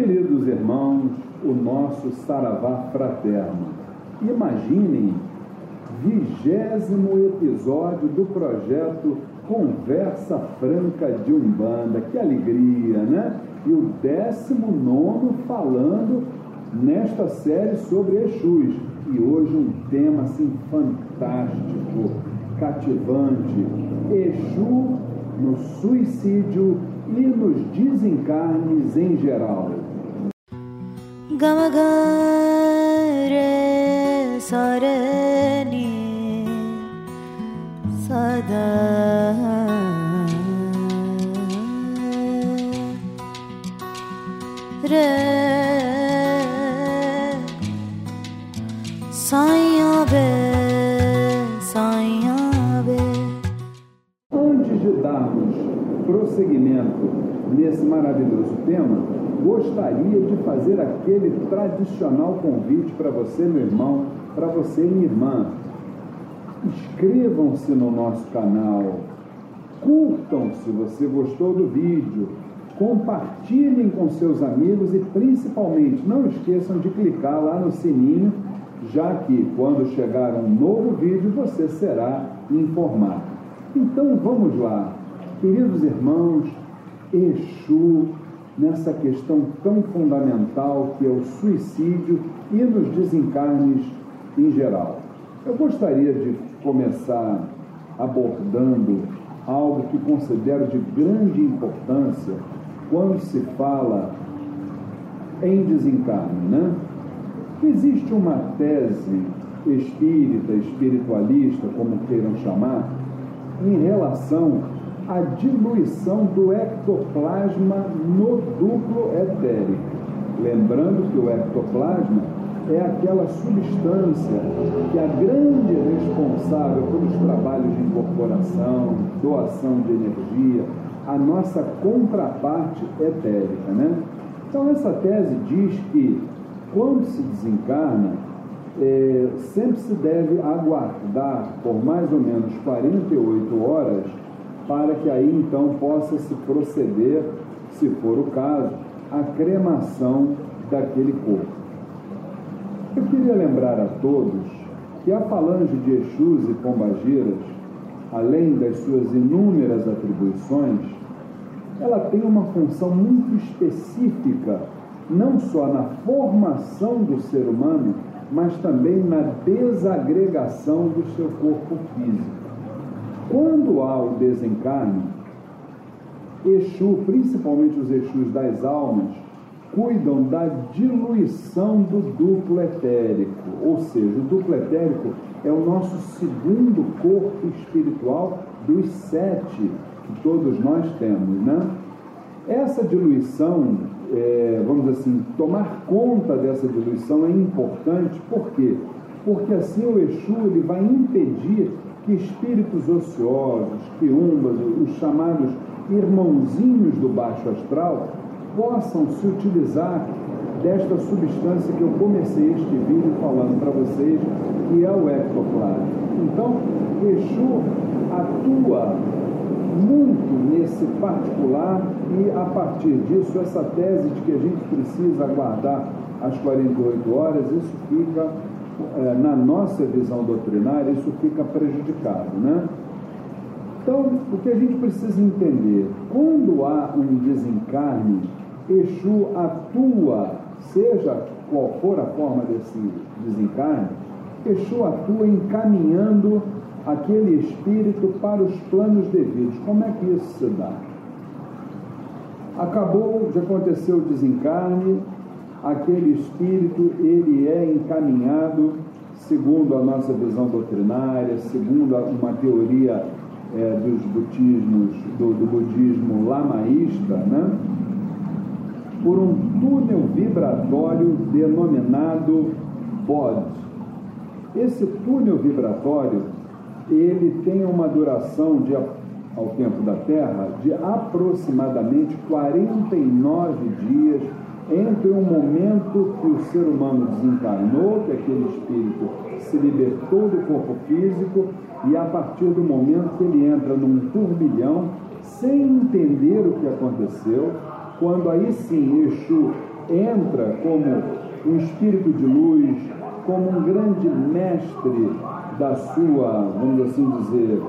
Queridos irmãos, o nosso saravá fraterno. Imaginem, vigésimo episódio do projeto Conversa Franca de Umbanda. Que alegria, né? E o décimo nono falando nesta série sobre Exus. E hoje um tema assim fantástico, cativante. Exu no suicídio e nos desencarnes em geral. Gamagare sarani sada re prosseguimento nesse maravilhoso tema, gostaria de fazer aquele tradicional convite para você, meu irmão, para você, minha irmã. Inscrevam-se no nosso canal, curtam se você gostou do vídeo, compartilhem com seus amigos e principalmente não esqueçam de clicar lá no sininho, já que quando chegar um novo vídeo você será informado. Então vamos lá, Queridos irmãos, Exu, nessa questão tão fundamental que é o suicídio e nos desencarnes em geral. Eu gostaria de começar abordando algo que considero de grande importância quando se fala em desencarne, né? Existe uma tese espírita, espiritualista, como queiram chamar, em relação a diluição do ectoplasma no duplo etérico. Lembrando que o ectoplasma é aquela substância que é a grande responsável pelos trabalhos de incorporação, doação de energia, a nossa contraparte etérica, né? Então essa tese diz que quando se desencarna, é, sempre se deve aguardar por mais ou menos 48 horas para que aí então possa se proceder, se for o caso, à cremação daquele corpo. Eu queria lembrar a todos que a falange de Exus e Pombagiras, além das suas inúmeras atribuições, ela tem uma função muito específica, não só na formação do ser humano, mas também na desagregação do seu corpo físico. Quando há o desencarne, Exu, principalmente os Exus das almas, cuidam da diluição do duplo etérico. Ou seja, o duplo etérico é o nosso segundo corpo espiritual dos sete que todos nós temos, né? Essa diluição, é, vamos assim, tomar conta dessa diluição é importante, por quê? Porque assim o Exu ele vai impedir que espíritos ociosos, quiumbas, os chamados irmãozinhos do baixo astral, possam se utilizar desta substância que eu comecei este vídeo falando para vocês, que é o ectoplasma. Então, Exu atua muito nesse particular e a partir disso essa tese de que a gente precisa aguardar as 48 horas, isso fica na nossa visão doutrinária, isso fica prejudicado, né? Então, o que a gente precisa entender, quando há um desencarne, Exu atua, seja qual for a forma desse desencarne, Exu atua encaminhando aquele espírito para os planos devidos. Como é que isso se dá? Acabou de acontecer o desencarne, aquele espírito ele é encaminhado segundo a nossa visão doutrinária, segundo uma teoria é, dos budismos, do, do, budismo lamaísta, né? por um túnel vibratório denominado Bod. Esse túnel vibratório ele tem uma duração de ao tempo da Terra de aproximadamente 49 dias entre o momento que o ser humano desencarnou, que aquele espírito se libertou do corpo físico, e a partir do momento que ele entra num turbilhão, sem entender o que aconteceu, quando aí sim Exu entra como um espírito de luz, como um grande mestre da sua, vamos assim dizer,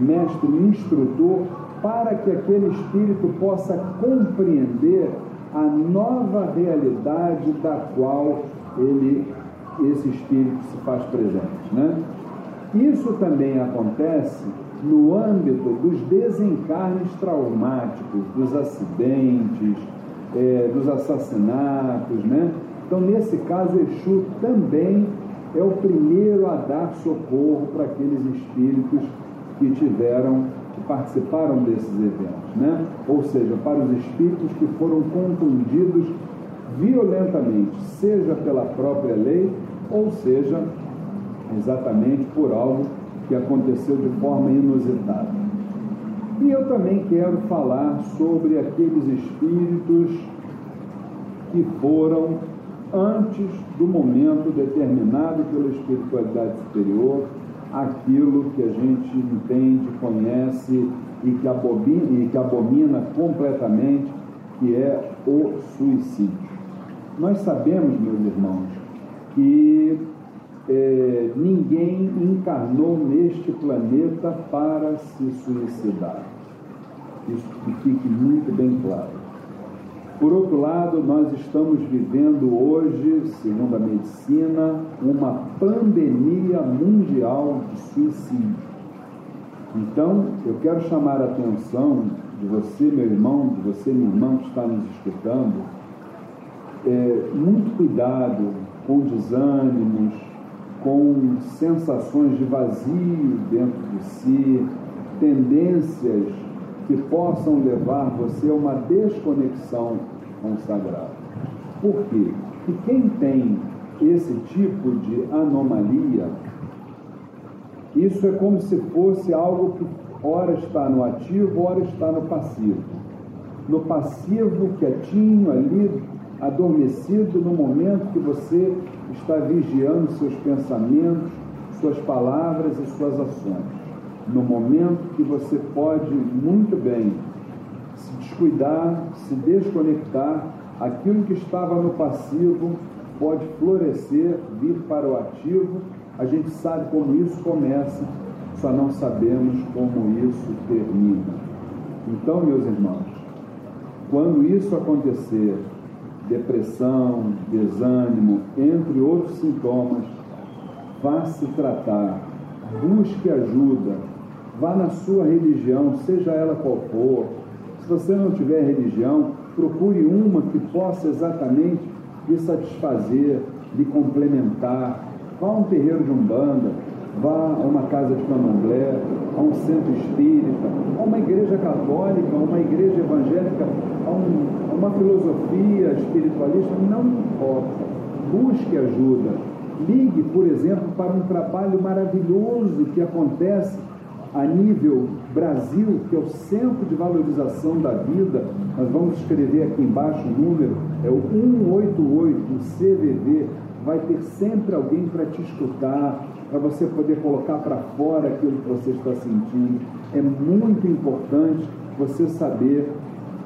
mestre instrutor, para que aquele espírito possa compreender a nova realidade da qual ele, esse espírito se faz presente. Né? Isso também acontece no âmbito dos desencarnes traumáticos, dos acidentes, é, dos assassinatos, né? Então, nesse caso, Exu também é o primeiro a dar socorro para aqueles espíritos que tiveram, que participaram desses eventos, né? Ou seja, para os espíritos que foram contundidos violentamente, seja pela própria lei, ou seja, exatamente por algo que aconteceu de forma inusitada. E eu também quero falar sobre aqueles espíritos que foram antes do momento determinado pela espiritualidade superior, aquilo que a gente entende, conhece e que abomina, e que abomina completamente, que é o suicídio. Nós sabemos, meus irmãos, que é, ninguém encarnou neste planeta para se suicidar. Isso que fique muito bem claro. Por outro lado, nós estamos vivendo hoje, segundo a medicina, uma pandemia mundial de suicídio. Então, eu quero chamar a atenção de você, meu irmão, de você, minha irmã, que está nos escutando, é, muito cuidado com desânimos, com sensações de vazio dentro de si, tendências que possam levar você a uma desconexão com o sagrado. Por quê? Porque quem tem esse tipo de anomalia, isso é como se fosse algo que ora está no ativo, ora está no passivo. No passivo, quietinho ali, adormecido no momento que você está vigiando seus pensamentos, suas palavras e suas ações no momento que você pode muito bem se descuidar, se desconectar, aquilo que estava no passivo pode florescer, vir para o ativo. A gente sabe como isso começa, só não sabemos como isso termina. Então, meus irmãos, quando isso acontecer, depressão, desânimo, entre outros sintomas, vá se tratar, busque ajuda, Vá na sua religião, seja ela qual for. Se você não tiver religião, procure uma que possa exatamente lhe satisfazer, lhe complementar. Vá a um terreiro de umbanda, vá a uma casa de candomblé, a um centro espírita, a uma igreja católica, a uma igreja evangélica, a, um, a uma filosofia espiritualista, não importa. Busque ajuda. Ligue, por exemplo, para um trabalho maravilhoso que acontece a nível Brasil, que é o Centro de Valorização da Vida, nós vamos escrever aqui embaixo o número, é o 188, o CVV, vai ter sempre alguém para te escutar, para você poder colocar para fora aquilo que você está sentindo. É muito importante você saber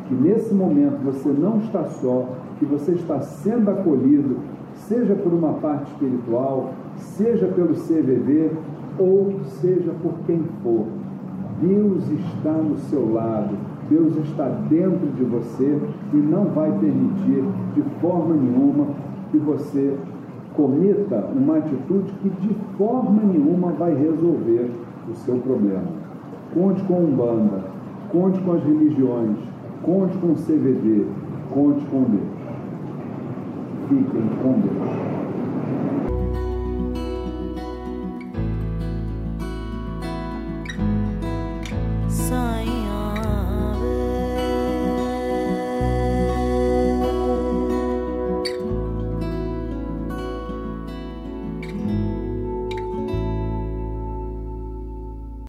que nesse momento você não está só, que você está sendo acolhido, seja por uma parte espiritual, seja pelo CVV, ou seja por quem for, Deus está no seu lado, Deus está dentro de você e não vai permitir de forma nenhuma que você cometa uma atitude que de forma nenhuma vai resolver o seu problema. Conte com Umbanda, conte com as religiões, conte com o CVD, conte com Deus. Fiquem com Deus.